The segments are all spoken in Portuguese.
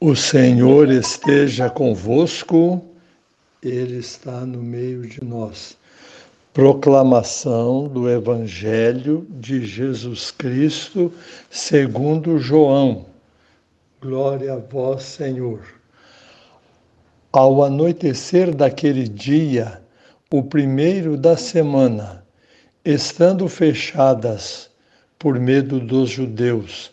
O Senhor esteja convosco, Ele está no meio de nós. Proclamação do Evangelho de Jesus Cristo segundo João. Glória a vós, Senhor. Ao anoitecer daquele dia, o primeiro da semana, estando fechadas, por medo dos judeus,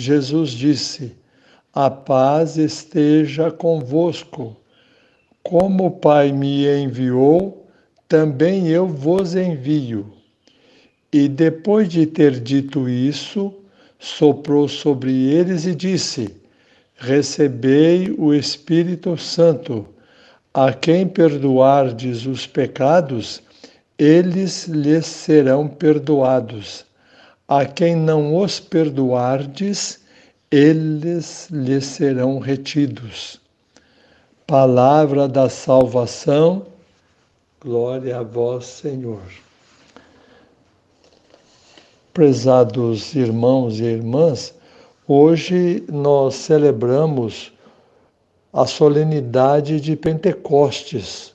Jesus disse: A paz esteja convosco. Como o Pai me enviou, também eu vos envio. E depois de ter dito isso, soprou sobre eles e disse: Recebei o Espírito Santo. A quem perdoardes os pecados, eles lhes serão perdoados a quem não os perdoardes, eles lhes serão retidos. Palavra da salvação, glória a vós, Senhor. Prezados irmãos e irmãs, hoje nós celebramos a solenidade de Pentecostes,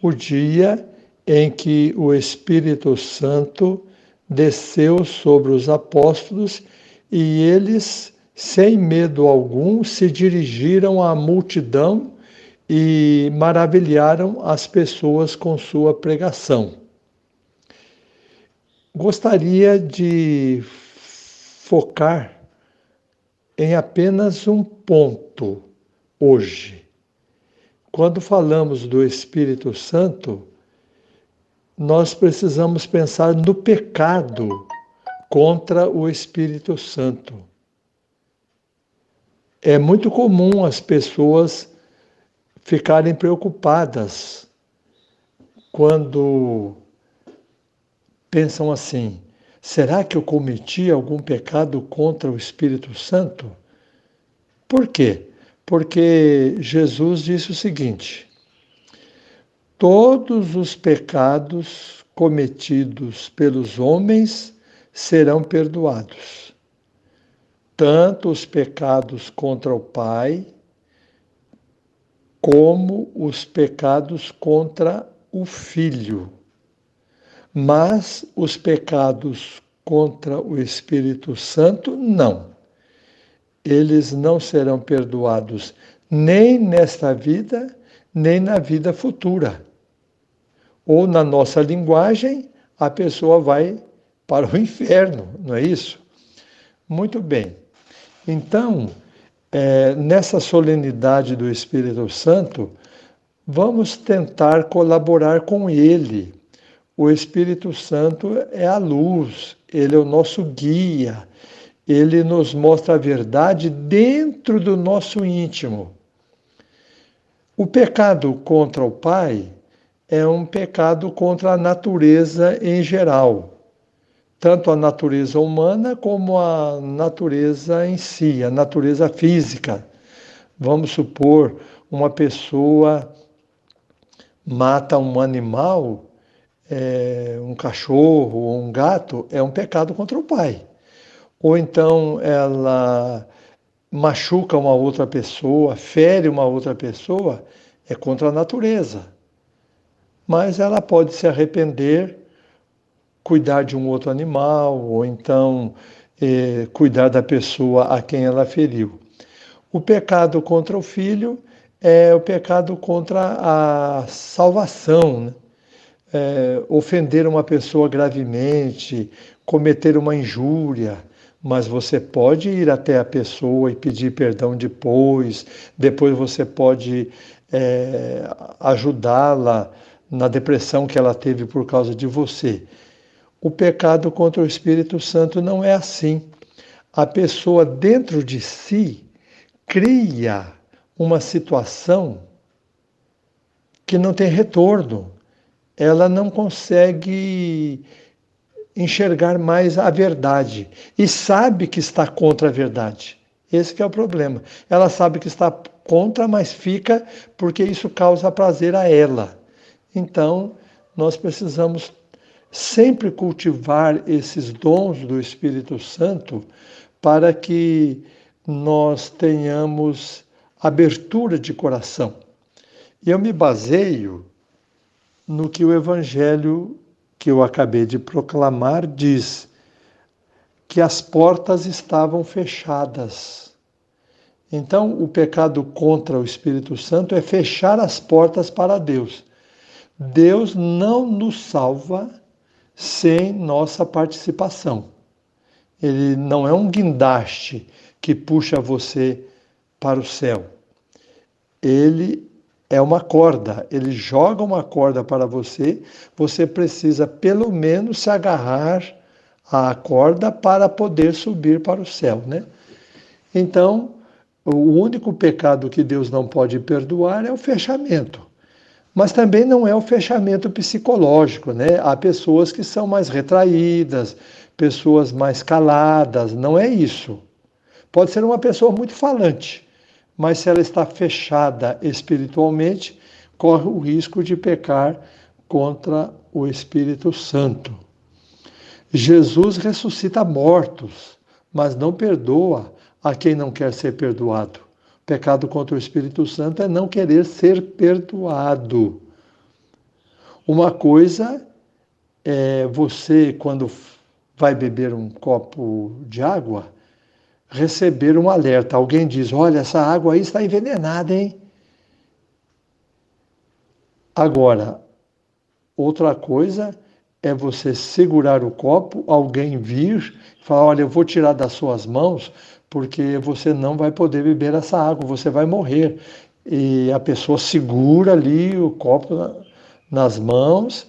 o dia em que o Espírito Santo desceu sobre os apóstolos e eles, sem medo algum, se dirigiram à multidão e maravilharam as pessoas com sua pregação. Gostaria de focar em apenas um ponto hoje. Quando falamos do Espírito Santo, nós precisamos pensar no pecado contra o Espírito Santo. É muito comum as pessoas ficarem preocupadas quando pensam assim: será que eu cometi algum pecado contra o Espírito Santo? Por quê? Porque Jesus disse o seguinte: todos os pecados cometidos pelos homens serão perdoados, tanto os pecados contra o Pai, como os pecados contra o Filho. Mas os pecados contra o Espírito Santo, não. Eles não serão perdoados nem nesta vida, nem na vida futura ou na nossa linguagem, a pessoa vai para o inferno, não é isso? Muito bem. Então, é, nessa solenidade do Espírito Santo, vamos tentar colaborar com ele. O Espírito Santo é a luz, ele é o nosso guia, ele nos mostra a verdade dentro do nosso íntimo. O pecado contra o Pai é um pecado contra a natureza em geral, tanto a natureza humana como a natureza em si, a natureza física. Vamos supor, uma pessoa mata um animal, é, um cachorro ou um gato, é um pecado contra o pai. Ou então ela machuca uma outra pessoa, fere uma outra pessoa, é contra a natureza mas ela pode se arrepender, cuidar de um outro animal, ou então eh, cuidar da pessoa a quem ela feriu. O pecado contra o filho é o pecado contra a salvação, né? é, ofender uma pessoa gravemente, cometer uma injúria, mas você pode ir até a pessoa e pedir perdão depois, depois você pode é, ajudá-la na depressão que ela teve por causa de você. O pecado contra o Espírito Santo não é assim. A pessoa dentro de si cria uma situação que não tem retorno. Ela não consegue enxergar mais a verdade e sabe que está contra a verdade. Esse é o problema. Ela sabe que está contra, mas fica porque isso causa prazer a ela. Então, nós precisamos sempre cultivar esses dons do Espírito Santo para que nós tenhamos abertura de coração. E eu me baseio no que o Evangelho que eu acabei de proclamar diz que as portas estavam fechadas. Então, o pecado contra o Espírito Santo é fechar as portas para Deus. Deus não nos salva sem nossa participação. Ele não é um guindaste que puxa você para o céu. Ele é uma corda, ele joga uma corda para você, você precisa pelo menos se agarrar à corda para poder subir para o céu, né? Então, o único pecado que Deus não pode perdoar é o fechamento. Mas também não é o fechamento psicológico, né? Há pessoas que são mais retraídas, pessoas mais caladas, não é isso. Pode ser uma pessoa muito falante, mas se ela está fechada espiritualmente, corre o risco de pecar contra o Espírito Santo. Jesus ressuscita mortos, mas não perdoa a quem não quer ser perdoado. Pecado contra o Espírito Santo é não querer ser perdoado. Uma coisa é você, quando vai beber um copo de água, receber um alerta. Alguém diz: Olha, essa água aí está envenenada, hein? Agora, outra coisa é você segurar o copo, alguém vir e falar: Olha, eu vou tirar das suas mãos porque você não vai poder beber essa água, você vai morrer. E a pessoa segura ali o copo nas mãos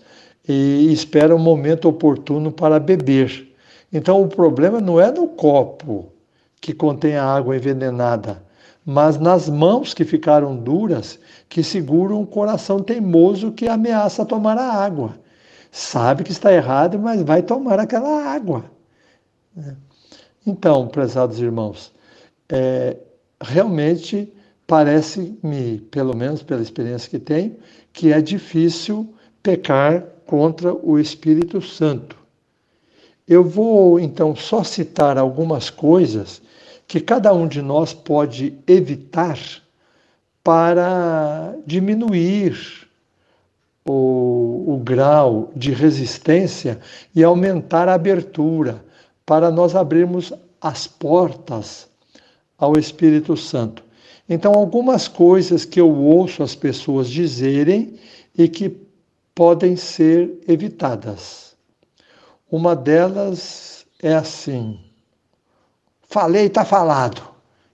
e espera o um momento oportuno para beber. Então o problema não é no copo, que contém a água envenenada, mas nas mãos que ficaram duras, que seguram o coração teimoso que ameaça tomar a água. Sabe que está errado, mas vai tomar aquela água. Então, prezados irmãos, é, realmente parece-me, pelo menos pela experiência que tenho, que é difícil pecar contra o Espírito Santo. Eu vou então só citar algumas coisas que cada um de nós pode evitar para diminuir o, o grau de resistência e aumentar a abertura, para nós abrirmos as portas ao Espírito Santo. Então, algumas coisas que eu ouço as pessoas dizerem e que podem ser evitadas. Uma delas é assim: Falei, está falado.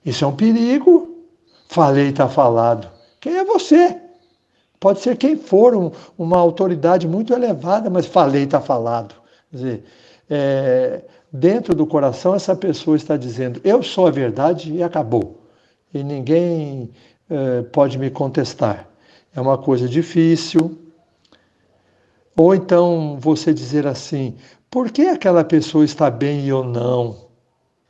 Isso é um perigo. Falei, está falado. Quem é você? Pode ser quem for, um, uma autoridade muito elevada, mas falei, está falado. Quer dizer, é, dentro do coração, essa pessoa está dizendo: Eu sou a verdade e acabou. E ninguém é, pode me contestar. É uma coisa difícil. Ou então você dizer assim: Por que aquela pessoa está bem e eu não?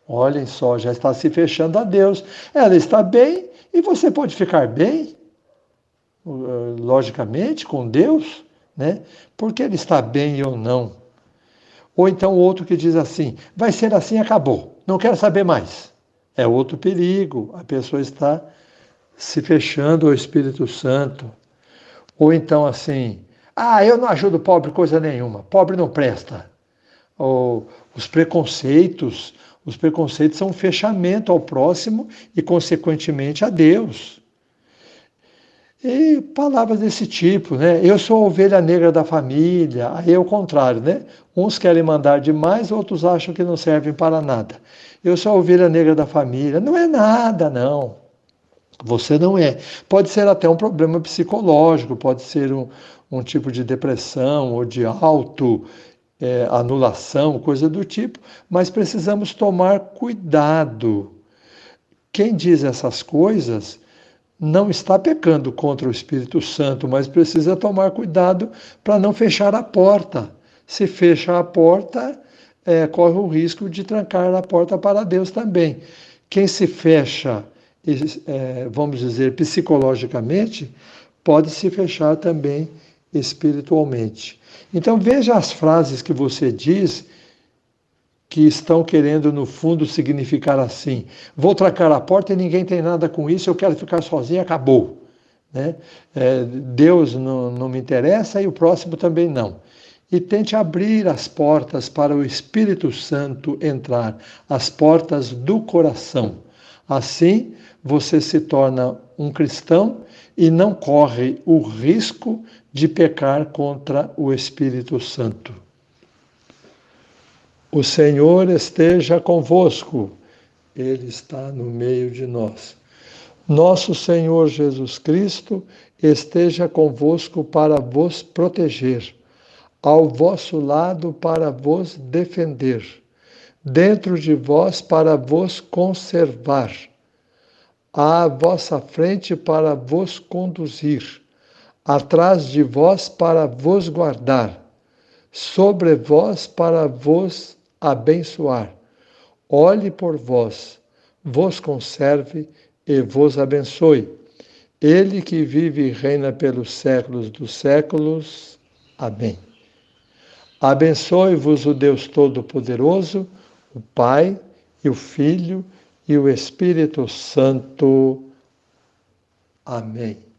Olhem só, já está se fechando a Deus. Ela está bem e você pode ficar bem, uh, logicamente, com Deus, né? Porque ele está bem ou não. Ou então outro que diz assim: vai ser assim, acabou, não quero saber mais. É outro perigo, a pessoa está se fechando ao Espírito Santo. Ou então assim: ah, eu não ajudo pobre coisa nenhuma, pobre não presta. Ou os preconceitos, os preconceitos são um fechamento ao próximo e, consequentemente, a Deus. E palavras desse tipo, né? Eu sou a ovelha negra da família, aí é o contrário, né? Uns querem mandar demais, outros acham que não servem para nada. Eu sou a ovelha negra da família. Não é nada, não. Você não é. Pode ser até um problema psicológico, pode ser um, um tipo de depressão ou de auto é, anulação, coisa do tipo, mas precisamos tomar cuidado. Quem diz essas coisas não está pecando contra o Espírito Santo, mas precisa tomar cuidado para não fechar a porta. Se fecha a porta, é, corre o risco de trancar a porta para Deus também. Quem se fecha, é, vamos dizer, psicologicamente, pode se fechar também espiritualmente. Então veja as frases que você diz que estão querendo, no fundo, significar assim: vou trancar a porta e ninguém tem nada com isso, eu quero ficar sozinho, acabou. Né? É, Deus não, não me interessa e o próximo também não. E tente abrir as portas para o Espírito Santo entrar, as portas do coração. Assim, você se torna um cristão e não corre o risco de pecar contra o Espírito Santo. O Senhor esteja convosco, Ele está no meio de nós. Nosso Senhor Jesus Cristo esteja convosco para vos proteger, ao vosso lado para vos defender, dentro de vós para vos conservar à vossa frente para vos conduzir, atrás de vós para vos guardar, sobre vós para vos abençoar. Olhe por vós, vos conserve e vos abençoe. Ele que vive e reina pelos séculos dos séculos. Amém. Abençoe-vos o Deus Todo-Poderoso, o Pai e o Filho e o Espírito Santo. Amém.